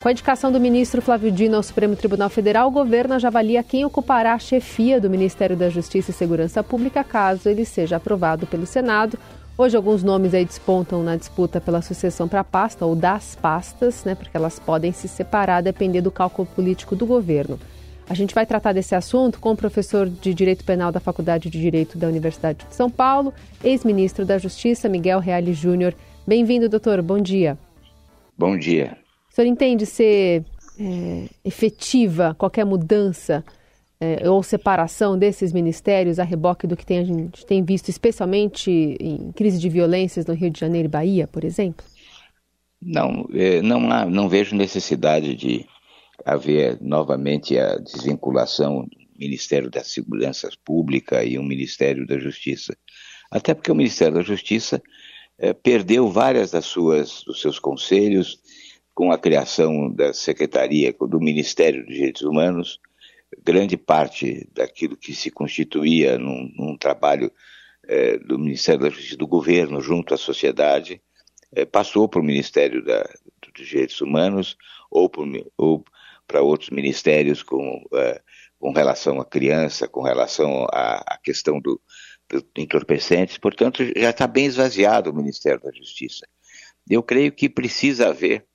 Com a indicação do ministro Flávio Dino ao Supremo Tribunal Federal, o governo já avalia quem ocupará a chefia do Ministério da Justiça e Segurança Pública caso ele seja aprovado pelo Senado. Hoje alguns nomes aí despontam na disputa pela sucessão para a pasta ou das pastas, né, porque elas podem se separar depender do cálculo político do governo. A gente vai tratar desse assunto com o professor de Direito Penal da Faculdade de Direito da Universidade de São Paulo, ex-ministro da Justiça, Miguel Reale Júnior. Bem-vindo, doutor. Bom dia. Bom dia. Senhor entende ser é, efetiva qualquer mudança é, ou separação desses ministérios a reboque do que tem, a gente tem visto, especialmente em crise de violências no Rio de Janeiro e Bahia, por exemplo? Não, é, não, há, não vejo necessidade de haver novamente a desvinculação do Ministério da Segurança Pública e o Ministério da Justiça. Até porque o Ministério da Justiça é, perdeu várias das suas, dos seus conselhos com a criação da Secretaria do Ministério dos Direitos Humanos, grande parte daquilo que se constituía num, num trabalho é, do Ministério da Justiça do governo junto à sociedade é, passou para o Ministério da, dos Direitos Humanos ou, ou para outros ministérios com, é, com relação à criança, com relação à, à questão do, do entorpecentes. Portanto, já está bem esvaziado o Ministério da Justiça. Eu creio que precisa haver,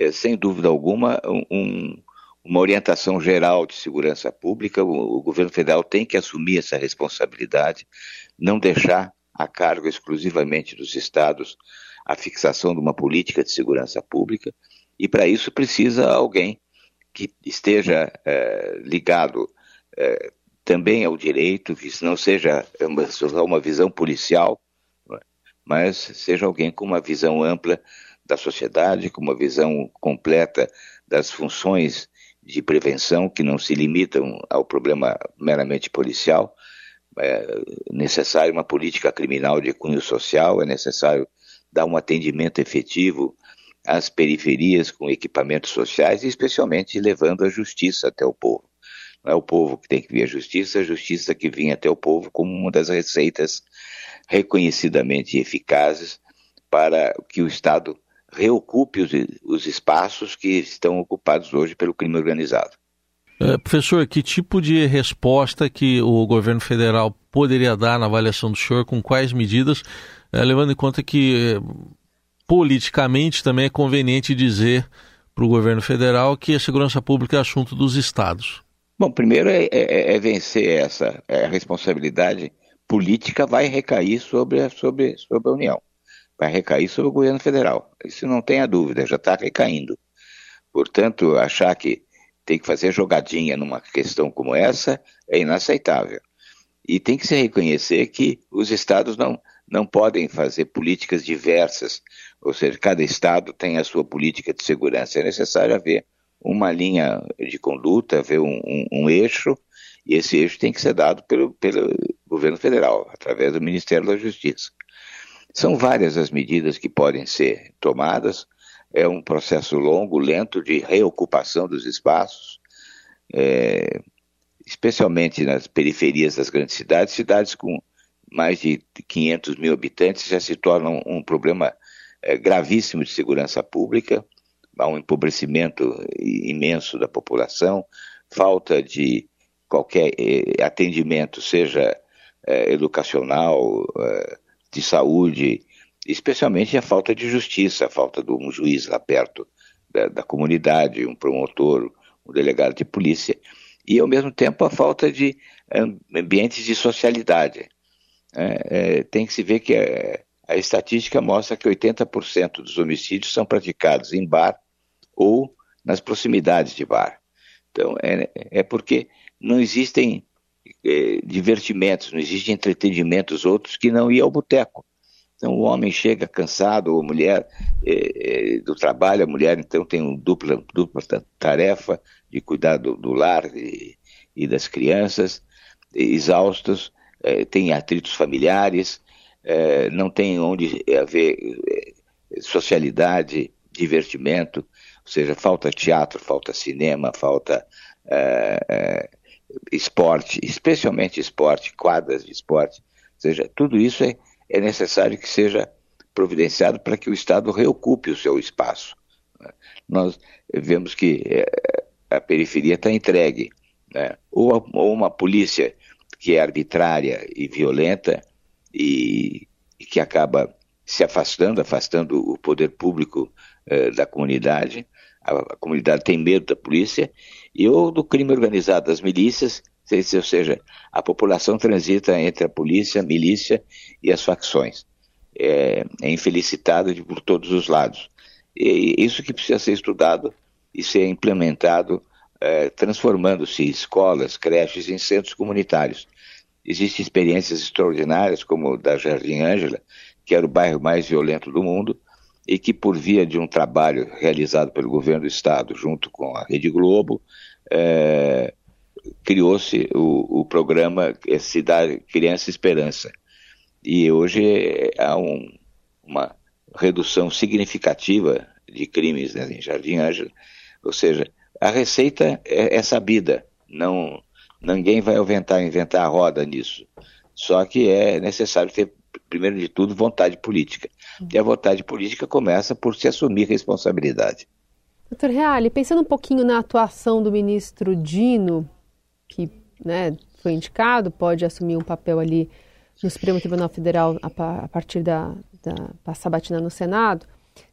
é, sem dúvida alguma, um, uma orientação geral de segurança pública. O, o, governo federal tem que assumir essa responsabilidade, não deixar a cargo exclusivamente dos estados a fixação de uma política de segurança pública, e para isso precisa alguém que esteja é, ligado é, também ao direito, que não seja uma, uma visão policial, é? mas seja alguém com uma visão ampla da sociedade, com uma visão completa das funções de prevenção que não se limitam ao problema meramente policial. É necessário uma política criminal de cunho social, é necessário dar um atendimento efetivo às periferias com equipamentos sociais e especialmente levando a justiça até o povo. Não é o povo que tem que vir à justiça, a justiça que vinha até o povo como uma das receitas reconhecidamente eficazes para que o Estado reocupe os, os espaços que estão ocupados hoje pelo crime organizado. É, professor, que tipo de resposta que o governo federal poderia dar na avaliação do senhor, com quais medidas, é, levando em conta que politicamente também é conveniente dizer para o governo federal que a segurança pública é assunto dos estados? Bom, primeiro é, é, é vencer essa é, responsabilidade política vai recair sobre sobre, sobre a União vai recair sobre o governo federal. Isso não tenha dúvida, já está recaindo. Portanto, achar que tem que fazer jogadinha numa questão como essa é inaceitável. E tem que se reconhecer que os estados não, não podem fazer políticas diversas, ou seja, cada estado tem a sua política de segurança. É necessário haver uma linha de conduta, haver um, um, um eixo, e esse eixo tem que ser dado pelo, pelo governo federal, através do Ministério da Justiça. São várias as medidas que podem ser tomadas. É um processo longo, lento de reocupação dos espaços, é, especialmente nas periferias das grandes cidades. Cidades com mais de 500 mil habitantes já se tornam um problema é, gravíssimo de segurança pública. Há um empobrecimento imenso da população, falta de qualquer é, atendimento, seja é, educacional, é, de saúde, especialmente a falta de justiça, a falta de um juiz lá perto da, da comunidade, um promotor, um delegado de polícia, e ao mesmo tempo a falta de ambientes de socialidade. É, é, tem que se ver que a, é, a estatística mostra que 80% dos homicídios são praticados em bar ou nas proximidades de bar. Então, é, é porque não existem eh, divertimentos, não existem entretenimentos outros que não ir ao boteco. Então o homem chega cansado, ou a mulher eh, eh, do trabalho, a mulher então tem uma dupla, dupla tarefa de cuidar do, do lar e, e, das crianças, exaustos, tem atritos familiares, não tem onde haver socialidade, divertimento, ou seja, falta teatro, falta cinema, falta esporte, especialmente esporte, quadras de esporte, ou seja, tudo isso é, é necessário que seja providenciado para que o Estado reocupe o seu espaço. Nós vemos que eh, a periferia está entregue. Né? Ou, ou, uma polícia que é arbitrária e violenta e, e que acaba se afastando, afastando o poder público eh, da comunidade. A, a, comunidade tem medo da polícia, e ou do crime organizado, das milícias, ou seja, a população transita entre a polícia, a milícia e as facções. É, é infelicitado de, por todos os lados. E isso que precisa ser estudado e ser implementado, é, transformando-se escolas, creches em centros comunitários. Existem experiências extraordinárias, como da Jardim Ângela, que era o bairro mais violento do mundo, e que, por via de um trabalho realizado pelo governo do Estado, junto com a Rede Globo, é, criou-se o, o, programa Cidade Criança Esperança. E hoje há um, uma redução significativa de crimes né, em Jardim Ângela, ou seja, a receita é, é sabida, não ninguém vai inventar, inventar a roda nisso. Só que é necessário ter, primeiro de tudo, vontade política. E a vontade política começa por se assumir responsabilidade. Doutor Reale, pensando um pouquinho na atuação do ministro Dino, que né, foi indicado, pode assumir um papel ali no Supremo Tribunal Federal a, partir da, da sabatina no Senado.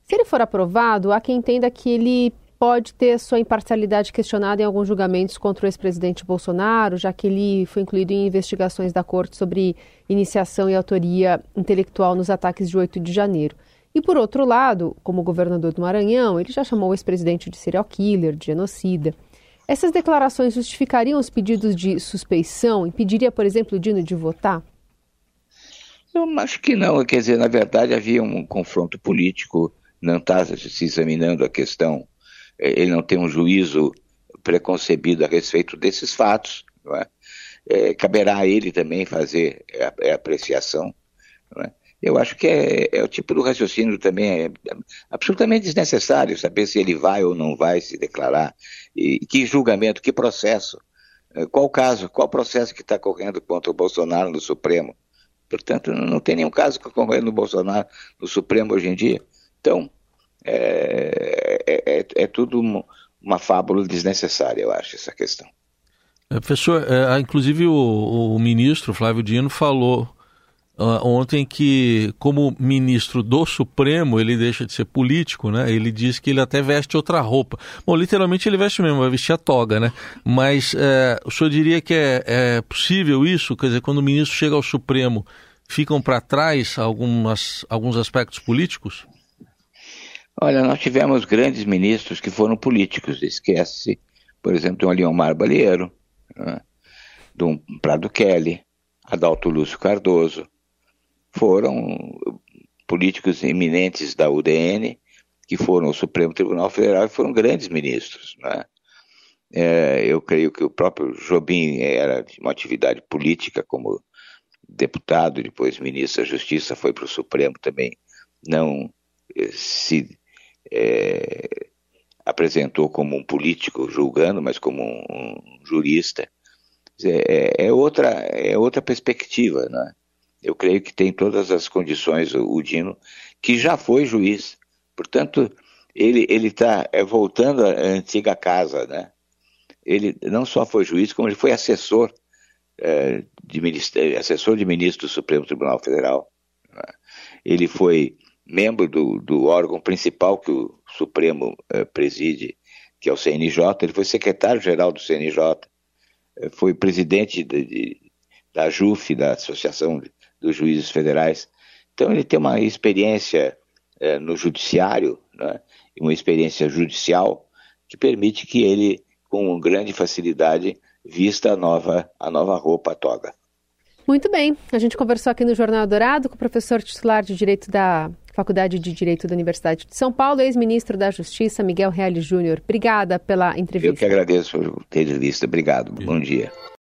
Se ele for aprovado, há quem entenda que ele pode ter sua imparcialidade questionada em alguns julgamentos contra o ex-presidente Bolsonaro, já que ele foi incluído em investigações da Corte sobre iniciação e autoria intelectual nos ataques de 8 de janeiro. E por outro lado, como governador do Maranhão, ele já chamou o ex-presidente de serial killer, de genocida. Essas declarações justificariam os pedidos de suspeição? Impediria, por exemplo, o Dino de votar? Eu acho que não. Quer dizer, na verdade, havia um confronto político, não está se examinando a questão ele não tem um juízo preconcebido a respeito desses fatos. É? É, caberá a ele também fazer a, a apreciação. É? Eu acho que é, é, o tipo do raciocínio também é absolutamente desnecessário saber se ele vai ou não vai se declarar, e que julgamento, que processo, é, qual caso, qual processo que está correndo contra o Bolsonaro no Supremo. Portanto, não tem nenhum caso correndo no Bolsonaro no Supremo hoje em dia. Então, é, é, é, é tudo uma fábula desnecessária, eu acho, essa questão. É, professor, é, inclusive o, o, ministro Flávio Dino falou uh, ontem que, como ministro do Supremo, ele deixa de ser político, né? Ele diz que ele até veste outra roupa. Bom, literalmente ele veste mesmo, vai vestir a toga, né? Mas é, o senhor diria que é, é possível isso? Quer dizer, quando o ministro chega ao Supremo, ficam para trás algumas, alguns aspectos políticos? Olha, nós tivemos grandes ministros que foram políticos. Esquece, por exemplo, de um Leomar Balieiro, né? de um Prado Kelly, Adalto Lúcio Cardoso. Foram políticos eminentes da UDN que foram ao Supremo Tribunal Federal e foram grandes ministros. Né? É, eu creio que o próprio Jobim era de uma atividade política como deputado, depois ministro da Justiça, foi para o Supremo também, não eh, se é, apresentou como um político julgando, mas como um, jurista. É, é, outra, é outra perspectiva, né? Eu creio que tem todas as condições o, o Dino, que já foi juiz. Portanto, ele está é, voltando à antiga casa, né? Ele não só foi juiz, como ele foi assessor é, de assessor de ministro do Supremo Tribunal Federal. Né? Ele foi membro do, do órgão principal que o Supremo eh, preside, que é o CNJ, ele foi secretário-geral do CNJ, eh, foi presidente de, de, da JUF, da Associação dos Juízes Federais. Então ele tem uma experiência eh, no judiciário, né, uma experiência judicial, que permite que ele, com grande facilidade, vista a nova, a nova roupa, a toga. Muito bem, a gente conversou aqui no Jornal Dourado com o professor titular de Direito da Faculdade de Direito da Universidade de São Paulo, ex-ministro da Justiça, Miguel Reale Júnior. Obrigada pela entrevista. Eu que agradeço por ter visto. Obrigado. Bom dia.